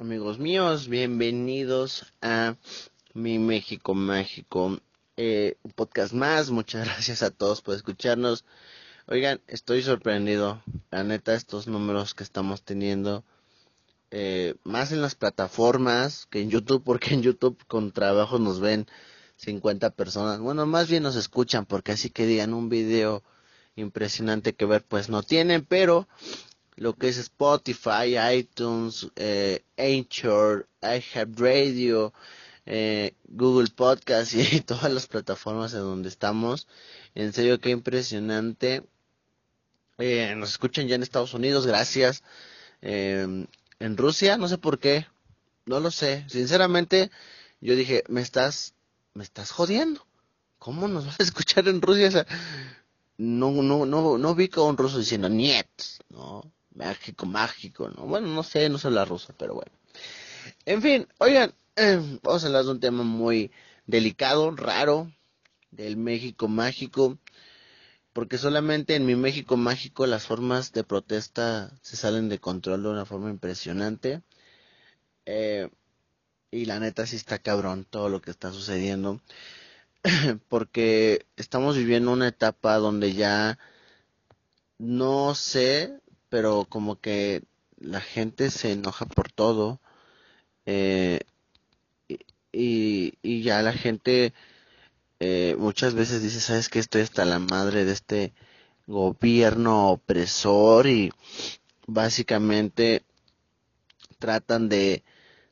amigos míos, bienvenidos a Mi México Mágico, eh, un podcast más. Muchas gracias a todos por escucharnos. Oigan, estoy sorprendido, la neta, estos números que estamos teniendo, eh, más en las plataformas que en YouTube, porque en YouTube con trabajo nos ven 50 personas. Bueno, más bien nos escuchan, porque así que digan un video impresionante que ver, pues no tienen, pero lo que es Spotify, iTunes, eh, Anchor, iHeartRadio, eh, Google Podcast y todas las plataformas en donde estamos. En serio, qué impresionante. Eh, nos escuchan ya en Estados Unidos, gracias. Eh, en Rusia, no sé por qué, no lo sé. Sinceramente, yo dije, me estás, me estás jodiendo. ¿Cómo nos vas a escuchar en Rusia? No, no, no, no vi con un ruso diciendo niet, no, mágico, mágico, ¿no? Bueno, no sé, no sé la rusa, pero bueno. En fin, oigan, vamos a hablar de un tema muy delicado, raro, del México mágico, porque solamente en mi México mágico las formas de protesta se salen de control de una forma impresionante. Eh, y la neta sí está cabrón todo lo que está sucediendo, porque estamos viviendo una etapa donde ya no sé pero como que la gente se enoja por todo eh, y, y, ya la gente eh, muchas veces dice, sabes que estoy hasta la madre de este gobierno opresor y básicamente tratan de,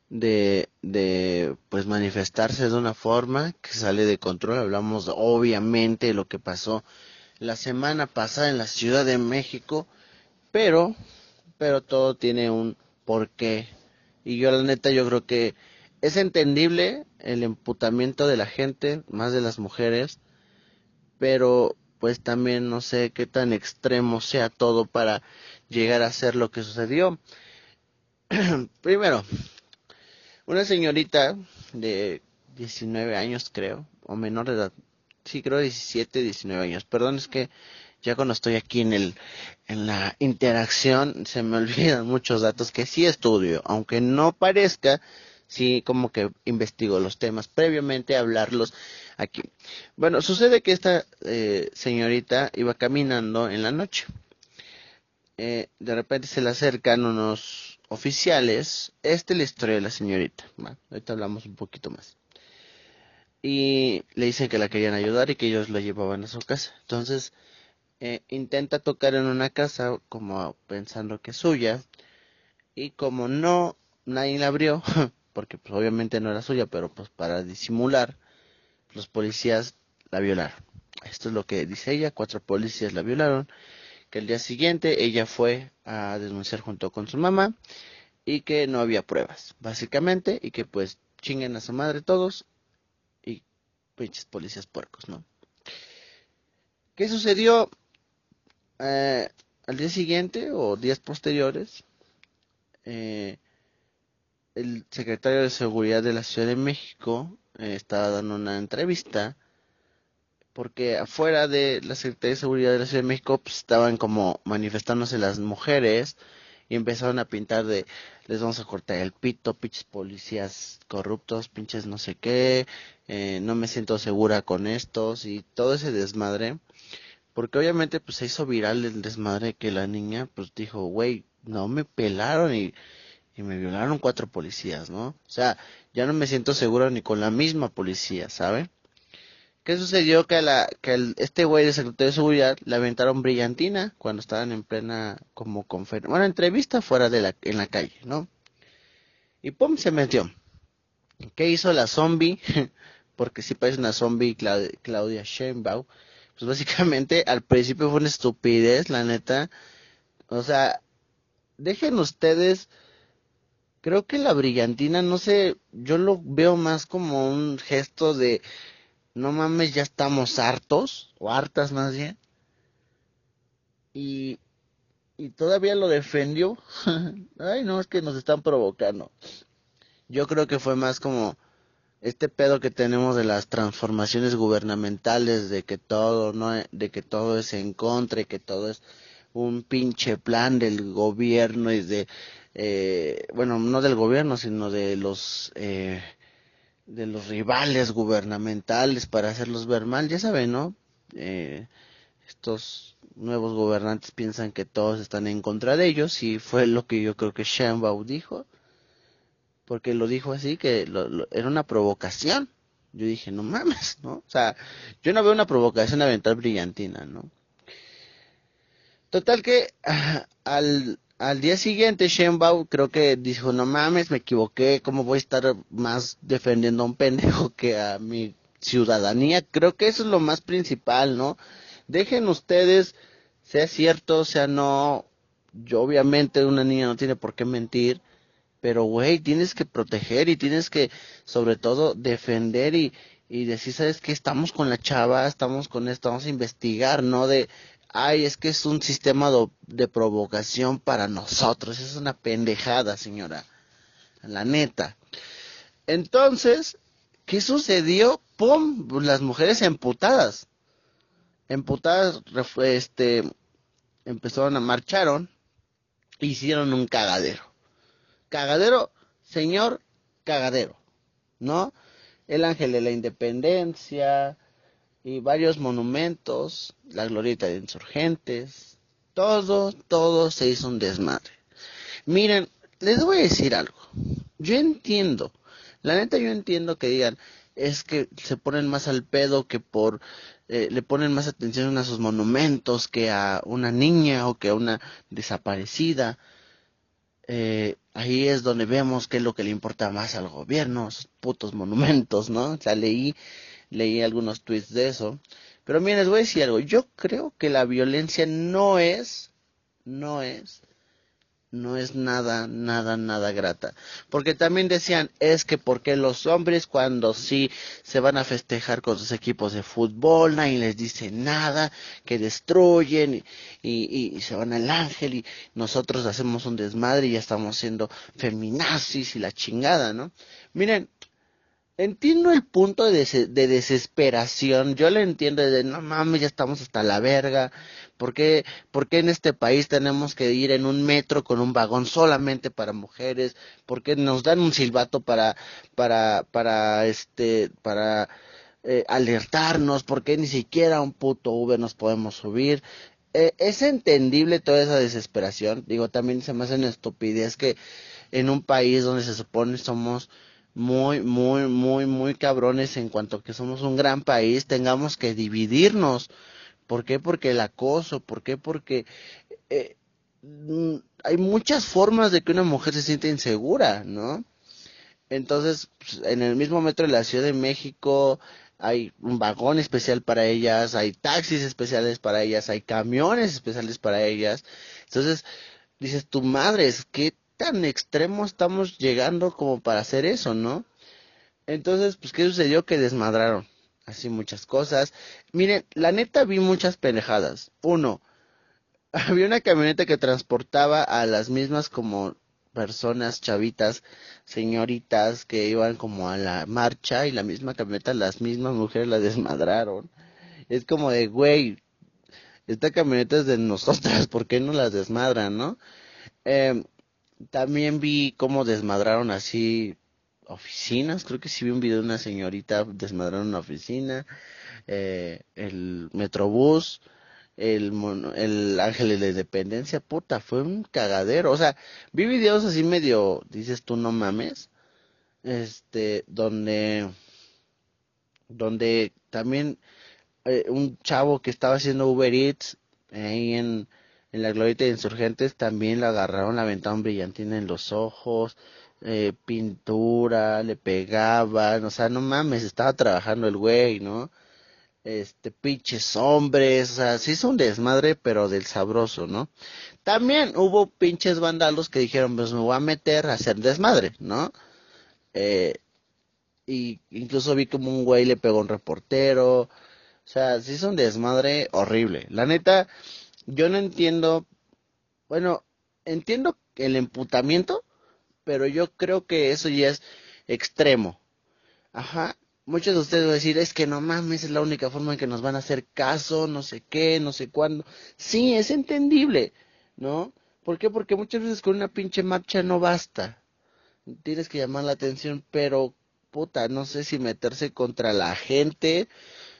de, de pues manifestarse de una forma que sale de control. Hablamos obviamente de lo que pasó la semana pasada en la Ciudad de México pero, pero todo tiene un porqué. Y yo la neta yo creo que es entendible el emputamiento de la gente, más de las mujeres, pero pues también no sé qué tan extremo sea todo para llegar a ser lo que sucedió. Primero, una señorita de 19 años creo, o menor de edad, sí creo 17, 19 años, perdón es que ya cuando estoy aquí en el en la interacción se me olvidan muchos datos que sí estudio, aunque no parezca, sí como que investigo los temas previamente hablarlos aquí. Bueno, sucede que esta eh, señorita iba caminando en la noche. Eh, de repente se le acercan unos oficiales. Esta es la historia de la señorita. Bueno, ahorita hablamos un poquito más. Y le dicen que la querían ayudar y que ellos la llevaban a su casa. Entonces, eh, intenta tocar en una casa como pensando que es suya y como no nadie la abrió porque pues obviamente no era suya pero pues para disimular los policías la violaron esto es lo que dice ella cuatro policías la violaron que el día siguiente ella fue a denunciar junto con su mamá y que no había pruebas básicamente y que pues chinguen a su madre todos y pinches policías puercos no ¿Qué sucedió? Eh, al día siguiente o días posteriores, eh, el secretario de Seguridad de la Ciudad de México eh, estaba dando una entrevista porque afuera de la Secretaría de Seguridad de la Ciudad de México pues, estaban como manifestándose las mujeres y empezaron a pintar de les vamos a cortar el pito, pinches policías corruptos, pinches no sé qué, eh, no me siento segura con estos y todo ese desmadre porque obviamente pues se hizo viral el desmadre que la niña pues dijo, güey, no me pelaron y, y me violaron cuatro policías, ¿no? O sea, ya no me siento seguro ni con la misma policía, ¿sabe? ¿Qué sucedió? Que, la, que el, este güey de secretario de seguridad le aventaron brillantina cuando estaban en plena como conferencia, bueno, entrevista fuera de la, en la calle, ¿no? Y pum, se metió. ¿Qué hizo la zombie? Porque si parece una zombie Claudia Sheinbaum pues básicamente al principio fue una estupidez, la neta. O sea, dejen ustedes, creo que la brillantina, no sé, yo lo veo más como un gesto de, no mames, ya estamos hartos, o hartas más bien. Y, y todavía lo defendió. Ay, no, es que nos están provocando. Yo creo que fue más como este pedo que tenemos de las transformaciones gubernamentales, de que todo no, de que todo es en contra y que todo es un pinche plan del gobierno y de eh, bueno, no del gobierno, sino de los, eh, de los rivales gubernamentales para hacerlos ver mal, ya saben, ¿no? Eh, estos nuevos gobernantes piensan que todos están en contra de ellos y fue lo que yo creo que Sheinbaum dijo, porque lo dijo así, que era una provocación. Yo dije, no mames, ¿no? O sea, yo no veo una provocación aventar brillantina, ¿no? Total que al, al día siguiente Shenbao creo que dijo, no mames, me equivoqué, ¿cómo voy a estar más defendiendo a un pendejo que a mi ciudadanía? Creo que eso es lo más principal, ¿no? Dejen ustedes, sea cierto, sea no, yo obviamente una niña no tiene por qué mentir, pero güey, tienes que proteger y tienes que sobre todo defender y, y decir, ¿sabes qué? Estamos con la chava, estamos con esto, vamos a investigar, no de, ay, es que es un sistema de provocación para nosotros, es una pendejada, señora, la neta. Entonces, ¿qué sucedió? ¡Pum! Las mujeres emputadas, emputadas, este, empezaron a marcharon, hicieron un cagadero. Cagadero, señor, cagadero, ¿no? El ángel de la independencia, y varios monumentos, la glorieta de insurgentes, todo, todo se hizo un desmadre. Miren, les voy a decir algo. Yo entiendo, la neta yo entiendo que digan, es que se ponen más al pedo que por, eh, le ponen más atención a sus monumentos que a una niña o que a una desaparecida. Eh, ahí es donde vemos qué es lo que le importa más al gobierno, esos putos monumentos, ¿no? O sea, leí leí algunos tweets de eso. Pero miren, les voy a decir algo. Yo creo que la violencia no es, no es, no es nada, nada, nada grata. Porque también decían, es que porque los hombres cuando sí se van a festejar con sus equipos de fútbol, nadie les dice nada, que destruyen y, y se van al ángel y nosotros hacemos un desmadre y ya estamos siendo feminazis y la chingada, ¿no? Miren, entiendo el punto de, desesperación. Yo le entiendo de no mames, ya estamos hasta la verga. ¿Por qué, ¿Por qué en este país tenemos que ir en un metro con un vagón solamente para mujeres? ¿Por qué nos dan un silbato para, para, para, este, para eh, alertarnos? ¿Por qué ni siquiera un puto Uber nos podemos subir? Eh, es entendible toda esa desesperación. Digo, también se me hace una estupidez que en un país donde se supone somos muy, muy, muy, muy cabrones en cuanto que somos un gran país, tengamos que dividirnos. ¿Por qué? Porque el acoso, ¿por qué? Porque eh, mm, hay muchas formas de que una mujer se siente insegura, ¿no? Entonces, pues, en el mismo metro de la Ciudad de México hay un vagón especial para ellas, hay taxis especiales para ellas, hay camiones especiales para ellas. Entonces, dices, tu madre, es que tan extremo estamos llegando como para hacer eso, ¿no? Entonces, pues, ¿qué sucedió? Que desmadraron así muchas cosas. Miren, la neta vi muchas pendejadas. Uno, había una camioneta que transportaba a las mismas como personas, chavitas, señoritas que iban como a la marcha y la misma camioneta, las mismas mujeres la desmadraron. Es como de, güey, esta camioneta es de nosotras, ¿por qué no las desmadran, no? Eh, también vi cómo desmadraron así oficinas. Creo que sí vi un video de una señorita desmadraron una oficina. Eh, el Metrobús, el, el Ángel de la Independencia, puta, fue un cagadero. O sea, vi videos así medio, dices tú no mames, este, donde, donde también eh, un chavo que estaba haciendo Uber Eats ahí en, en la glorieta de insurgentes también le agarraron, la aventaron brillantina en los ojos, eh, pintura, le pegaban, o sea, no mames, estaba trabajando el güey, ¿no? Este, pinches hombres, o sea, sí es un desmadre, pero del sabroso, ¿no? También hubo pinches vandalos que dijeron, pues me voy a meter a hacer desmadre, ¿no? Eh, y incluso vi como un güey le pegó a un reportero, o sea, sí es un desmadre horrible. La neta, yo no entiendo, bueno, entiendo el emputamiento, pero yo creo que eso ya es extremo. Ajá. Muchos de ustedes van a decir, es que no mames, es la única forma en que nos van a hacer caso, no sé qué, no sé cuándo. Sí, es entendible, ¿no? ¿Por qué? Porque muchas veces con una pinche marcha no basta. Tienes que llamar la atención, pero puta, no sé si meterse contra la gente,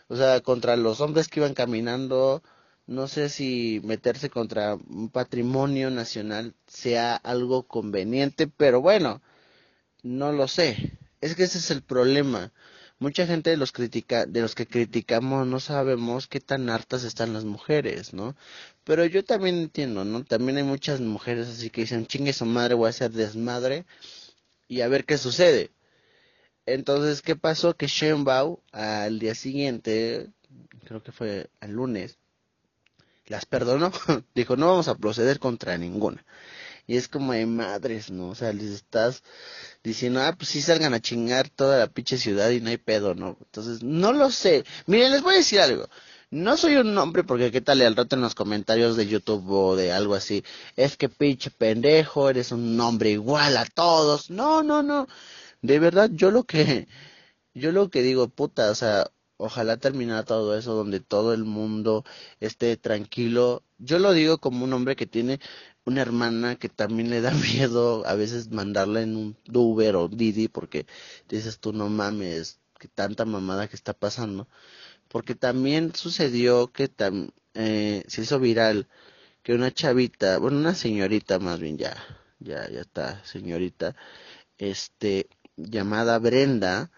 o sea, contra los hombres que iban caminando, no sé si meterse contra un patrimonio nacional sea algo conveniente, pero bueno, no lo sé. Es que ese es el problema. Mucha gente de los critica, de los que criticamos no sabemos qué tan hartas están las mujeres, ¿no? Pero yo también entiendo, ¿no? También hay muchas mujeres así que dicen, chingue su madre, voy a hacer desmadre y a ver qué sucede. Entonces, ¿qué pasó? Que Shenbao al día siguiente, creo que fue el lunes, las perdonó. Dijo, no vamos a proceder contra ninguna. Y es como de madres, ¿no? O sea, les estás diciendo, ah, pues sí salgan a chingar toda la pinche ciudad y no hay pedo, ¿no? Entonces, no lo sé. Miren, les voy a decir algo. No soy un hombre porque qué tal al rato en los comentarios de YouTube o de algo así, es que pinche pendejo, eres un nombre igual a todos. No, no, no. De verdad, yo lo que, yo lo que digo, puta, o sea, ojalá terminara todo eso donde todo el mundo esté tranquilo. Yo lo digo como un hombre que tiene una hermana que también le da miedo a veces mandarla en un Uber o Didi porque dices tú no mames, que tanta mamada que está pasando porque también sucedió que eh, se hizo viral que una chavita, bueno, una señorita más bien ya, ya, ya está, señorita, este, llamada Brenda,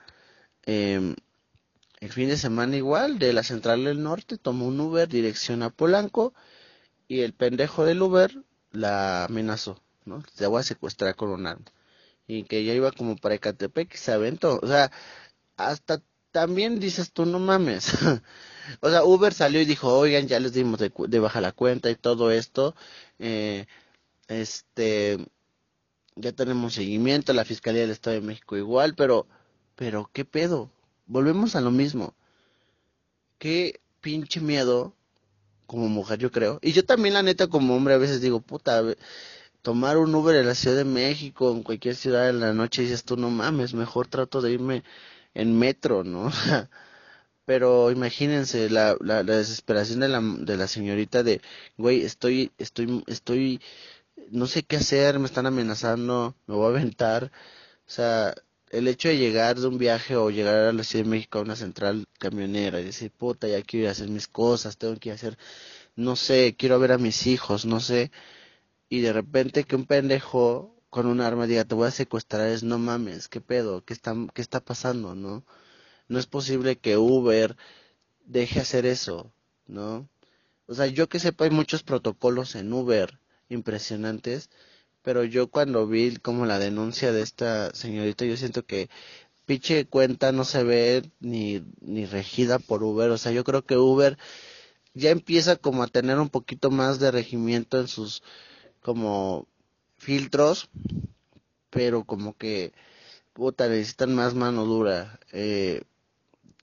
eh, el fin de semana igual, de la central del norte, tomó un Uber dirección a Polanco y el pendejo del Uber la amenazó, ¿no? Te voy a secuestrar con un arma. Y que ella iba como para Ecatepec y se aventó. O sea, hasta también dices tú, no mames. o sea, Uber salió y dijo, oigan, ya les dimos de, de baja la cuenta y todo esto. Eh, este, ya tenemos seguimiento, la Fiscalía del Estado de México igual, pero, pero, ¿qué pedo? Volvemos a lo mismo. Qué pinche miedo como mujer, yo creo. Y yo también, la neta, como hombre, a veces digo, puta, tomar un Uber en la Ciudad de México, en cualquier ciudad en la noche, dices tú, no mames, mejor trato de irme en metro, ¿no? Pero imagínense la, la, la, desesperación de la, de la señorita de, güey, estoy, estoy, estoy, no sé qué hacer, me están amenazando, me voy a aventar. O sea, el hecho de llegar de un viaje o llegar a la Ciudad de México a una central camionera y decir, puta, ya quiero ir a hacer mis cosas, tengo que hacer, no sé, quiero ver a mis hijos, no sé. Y de repente que un pendejo con un arma diga, te voy a secuestrar, es no mames, qué pedo, qué está, qué está pasando, ¿no? No es posible que Uber deje hacer eso, ¿no? O sea, yo que sepa, hay muchos protocolos en Uber impresionantes, pero yo cuando vi como la denuncia de esta señorita, yo siento que pinche cuenta no se ve ni, ni regida por Uber, o sea, yo creo que Uber ya empieza como a tener un poquito más de regimiento en sus como filtros, pero como que, puta, necesitan más mano dura. Eh,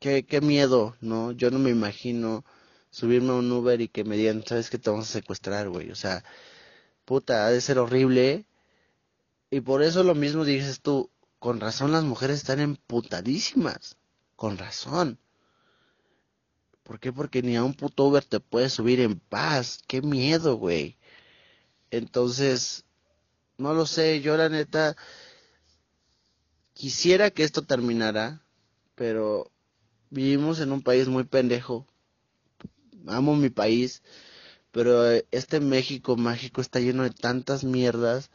qué, qué miedo, ¿no? Yo no me imagino subirme a un Uber y que me digan, ¿sabes que te vamos a secuestrar, güey? O sea, puta, ha de ser horrible. Y por eso lo mismo dices tú, con razón las mujeres están emputadísimas. Con razón. ¿Por qué? Porque ni a un puto Uber te puedes subir en paz. Qué miedo, güey. Entonces, no lo sé, yo la neta quisiera que esto terminara, pero vivimos en un país muy pendejo. Amo mi país, pero este México mágico está lleno de tantas mierdas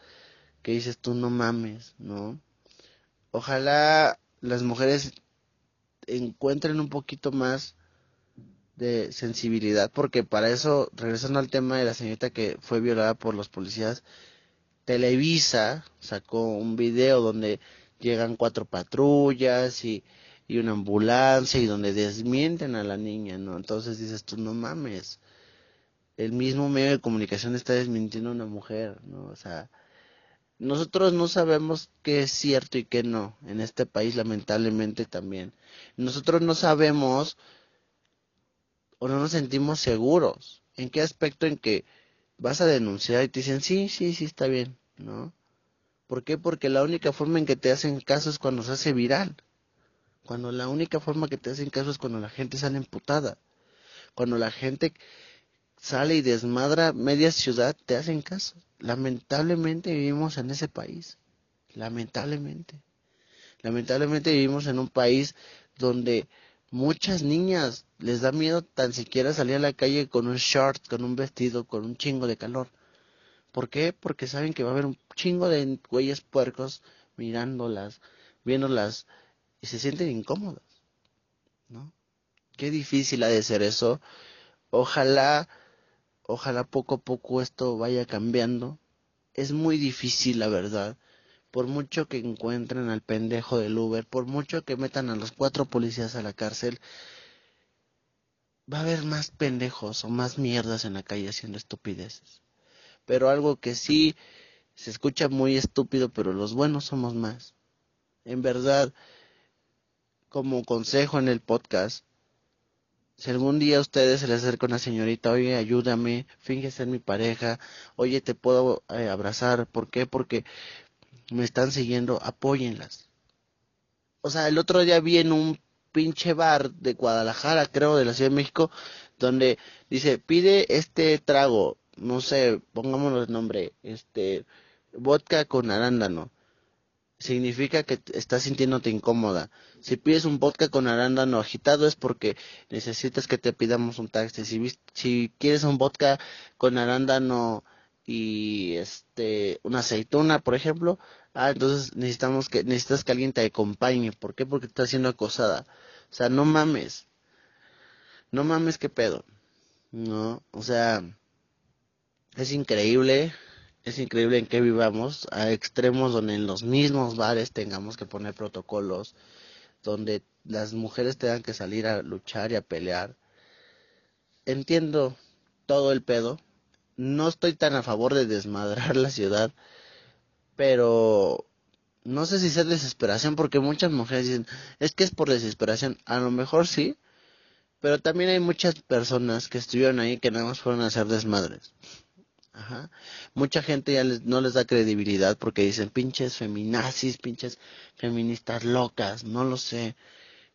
que dices tú no mames, ¿no? Ojalá las mujeres encuentren un poquito más de sensibilidad, porque para eso, regresando al tema de la señorita que fue violada por los policías, Televisa sacó un video donde llegan cuatro patrullas y, y una ambulancia y donde desmienten a la niña, ¿no? Entonces dices tú, no mames, el mismo medio de comunicación está desmintiendo a una mujer, ¿no? O sea, nosotros no sabemos qué es cierto y qué no, en este país lamentablemente también. Nosotros no sabemos o no nos sentimos seguros. ¿En qué aspecto en que vas a denunciar y te dicen, sí, sí, sí, está bien, ¿no? ¿Por qué? Porque la única forma en que te hacen caso es cuando se hace viral. Cuando la única forma que te hacen caso es cuando la gente sale emputada. Cuando la gente sale y desmadra media ciudad, te hacen caso. lamentablemente vivimos en ese país. Lamentablemente. Lamentablemente vivimos en un país donde muchas niñas les da miedo tan siquiera salir a la calle con un short, con un vestido, con un chingo de calor. ¿Por qué? Porque saben que va a haber un chingo de güeyes puercos mirándolas, viéndolas y se sienten incómodas. ¿No? Qué difícil ha de ser eso. Ojalá, ojalá poco a poco esto vaya cambiando. Es muy difícil, la verdad. Por mucho que encuentren al pendejo del Uber, por mucho que metan a los cuatro policías a la cárcel, va a haber más pendejos o más mierdas en la calle haciendo estupideces. Pero algo que sí se escucha muy estúpido, pero los buenos somos más. En verdad, como consejo en el podcast, si algún día a ustedes se les acerca una señorita, oye, ayúdame, finge ser mi pareja, oye, te puedo eh, abrazar, ¿por qué? Porque me están siguiendo, apóyenlas. O sea, el otro día vi en un pinche bar de Guadalajara, creo, de la Ciudad de México, donde dice, pide este trago, no sé, pongámonos el nombre, este, vodka con arándano. Significa que estás sintiéndote incómoda. Si pides un vodka con arándano agitado es porque necesitas que te pidamos un taxi. Si, si quieres un vodka con arándano y este una aceituna, por ejemplo, ah, entonces necesitamos que necesitas que alguien te acompañe. ¿Por qué? Porque estás siendo acosada. O sea, no mames. No mames qué pedo. No, o sea, es increíble, es increíble en que vivamos a extremos donde en los mismos bares tengamos que poner protocolos, donde las mujeres tengan que salir a luchar y a pelear. Entiendo todo el pedo. No estoy tan a favor de desmadrar la ciudad, pero no sé si es desesperación porque muchas mujeres dicen, es que es por desesperación. A lo mejor sí, pero también hay muchas personas que estuvieron ahí que nada más fueron a hacer desmadres. Ajá. Mucha gente ya no les da credibilidad porque dicen pinches feminazis, pinches feministas locas, no lo sé.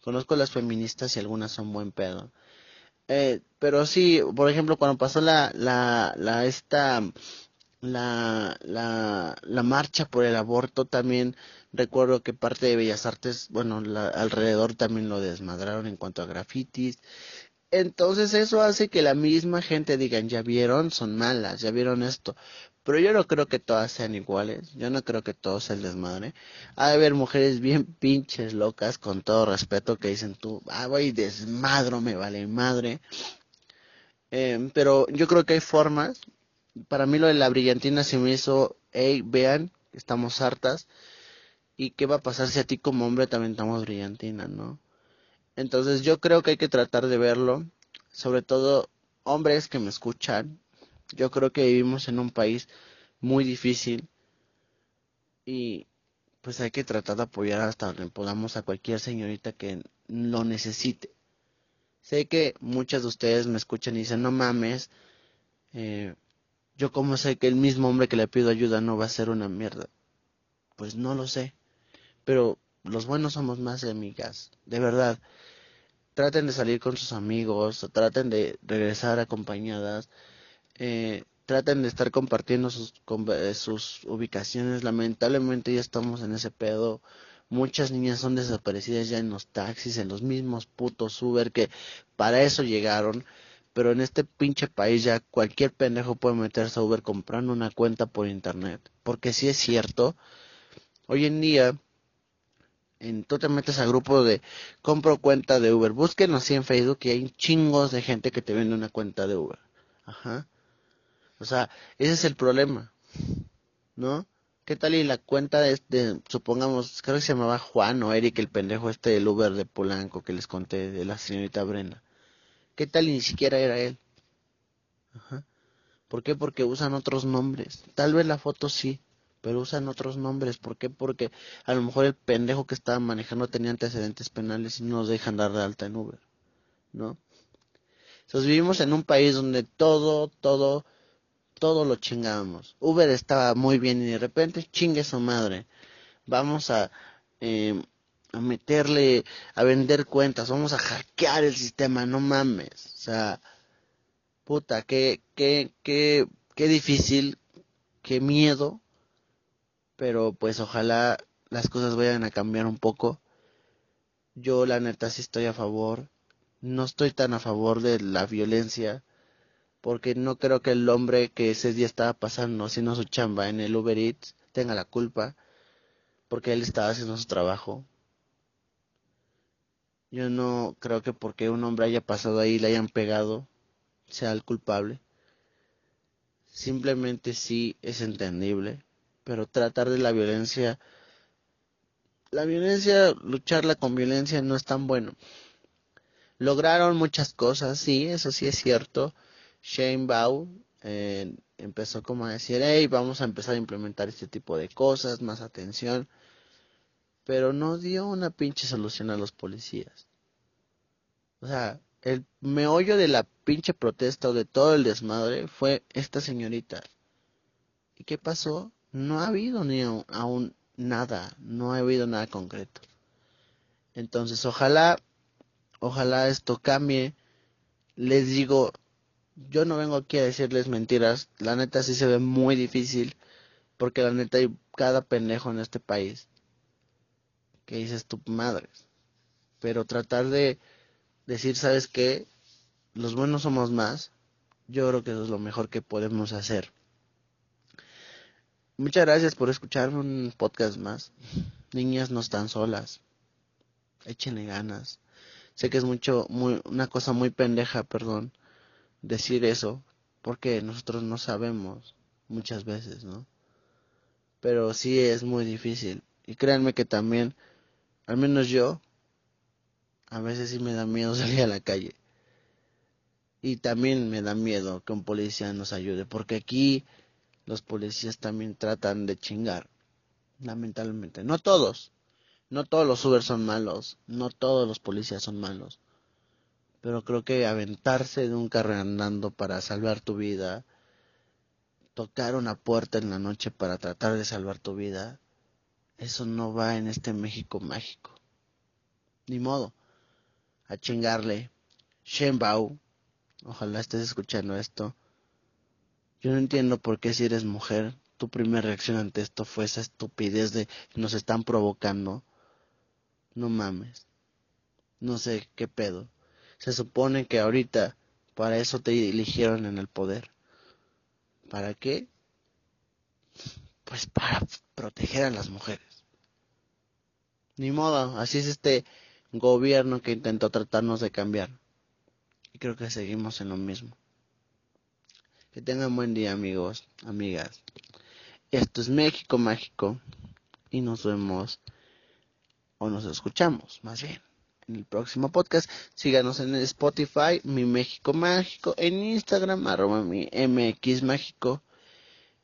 Conozco las feministas y algunas son buen pedo. Eh, pero sí, por ejemplo, cuando pasó la, la, la, esta, la, la, la marcha por el aborto también recuerdo que parte de Bellas Artes, bueno, alrededor también lo desmadraron en cuanto a grafitis. Entonces eso hace que la misma gente digan, ya vieron, son malas, ya vieron esto. Pero yo no creo que todas sean iguales, yo no creo que todos se desmadre. Ha de haber mujeres bien pinches locas, con todo respeto, que dicen tú, ah, voy desmadro, me vale madre. Eh, pero yo creo que hay formas. Para mí lo de la brillantina se me hizo, hey, vean, estamos hartas. ¿Y qué va a pasar si a ti como hombre también estamos brillantina, no? Entonces yo creo que hay que tratar de verlo, sobre todo hombres que me escuchan. Yo creo que vivimos en un país muy difícil y pues hay que tratar de apoyar hasta donde podamos a cualquier señorita que lo necesite. Sé que muchas de ustedes me escuchan y dicen, no mames, eh, yo como sé que el mismo hombre que le pido ayuda no va a ser una mierda. Pues no lo sé, pero los buenos somos más amigas, de verdad traten de salir con sus amigos, traten de regresar acompañadas, eh, traten de estar compartiendo sus, sus ubicaciones. Lamentablemente ya estamos en ese pedo. Muchas niñas son desaparecidas ya en los taxis, en los mismos putos Uber que para eso llegaron. Pero en este pinche país ya cualquier pendejo puede meterse a Uber comprando una cuenta por internet. Porque si es cierto, hoy en día en, tú te metes a grupo de compro cuenta de Uber. Búsquenos así en Facebook y hay chingos de gente que te vende una cuenta de Uber. Ajá. O sea, ese es el problema. ¿No? ¿Qué tal y la cuenta de, de, supongamos, creo que se llamaba Juan o Eric, el pendejo este del Uber de Polanco que les conté de la señorita Brenda? ¿Qué tal y ni siquiera era él? Ajá. ¿Por qué? Porque usan otros nombres. Tal vez la foto sí, pero usan otros nombres. ¿Por qué? Porque a lo mejor el pendejo que estaba manejando tenía antecedentes penales y no dejan dar de alta en Uber, ¿no? Entonces vivimos en un país donde todo, todo, todo lo chingábamos. Uber estaba muy bien y de repente chingue su madre. Vamos a, eh, a meterle, a vender cuentas, vamos a hackear el sistema, no mames. O sea, puta, qué, qué, qué, qué difícil qué miedo, pero pues ojalá las cosas vayan a cambiar un poco. Yo la neta sí estoy a favor, no estoy tan a favor de la violencia, porque no creo que el hombre que ese día estaba pasando haciendo su chamba en el Uber Eats tenga la culpa, porque él estaba haciendo su trabajo. Yo no creo que porque un hombre haya pasado ahí y le hayan pegado sea el culpable. Simplemente sí es entendible, pero tratar de la violencia, la violencia, lucharla con violencia no es tan bueno. Lograron muchas cosas, sí, eso sí es cierto. Shane Bau eh, empezó como a decir, hey, vamos a empezar a implementar este tipo de cosas, más atención pero no dio una pinche solución a los policías. O sea, el meollo de la pinche protesta o de todo el desmadre fue esta señorita. ¿Y qué pasó? No ha habido ni aún nada, no ha habido nada concreto. Entonces, ojalá, ojalá esto cambie. Les digo, yo no vengo aquí a decirles mentiras, la neta sí se ve muy difícil, porque la neta hay cada pendejo en este país que dices tu madre. Pero tratar de decir, ¿sabes qué? Los buenos somos más. Yo creo que eso es lo mejor que podemos hacer. Muchas gracias por escuchar un podcast más. Niñas no están solas. Échenle ganas. Sé que es mucho, muy, una cosa muy pendeja, perdón, decir eso, porque nosotros no sabemos muchas veces, ¿no? Pero sí es muy difícil. Y créanme que también al menos yo, a veces sí me da miedo salir a la calle. Y también me da miedo que un policía nos ayude, porque aquí los policías también tratan de chingar, lamentablemente. No todos, no todos los Uber son malos, no todos los policías son malos. Pero creo que aventarse de un carro andando para salvar tu vida, tocar una puerta en la noche para tratar de salvar tu vida, eso no va en este México mágico. Ni modo. A chingarle. Shenbao. Ojalá estés escuchando esto. Yo no entiendo por qué si eres mujer, tu primera reacción ante esto fue esa estupidez de nos están provocando. No mames. No sé qué pedo. Se supone que ahorita para eso te eligieron en el poder. ¿Para qué? Pues para proteger a las mujeres. Ni modo, así es este gobierno que intentó tratarnos de cambiar. Y creo que seguimos en lo mismo. Que tengan buen día amigos, amigas. Esto es México Mágico y nos vemos o nos escuchamos más bien en el próximo podcast. Síganos en Spotify, mi México Mágico, en Instagram, arroba mi MX Mágico.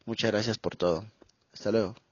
Muchas gracias por todo. Hasta luego.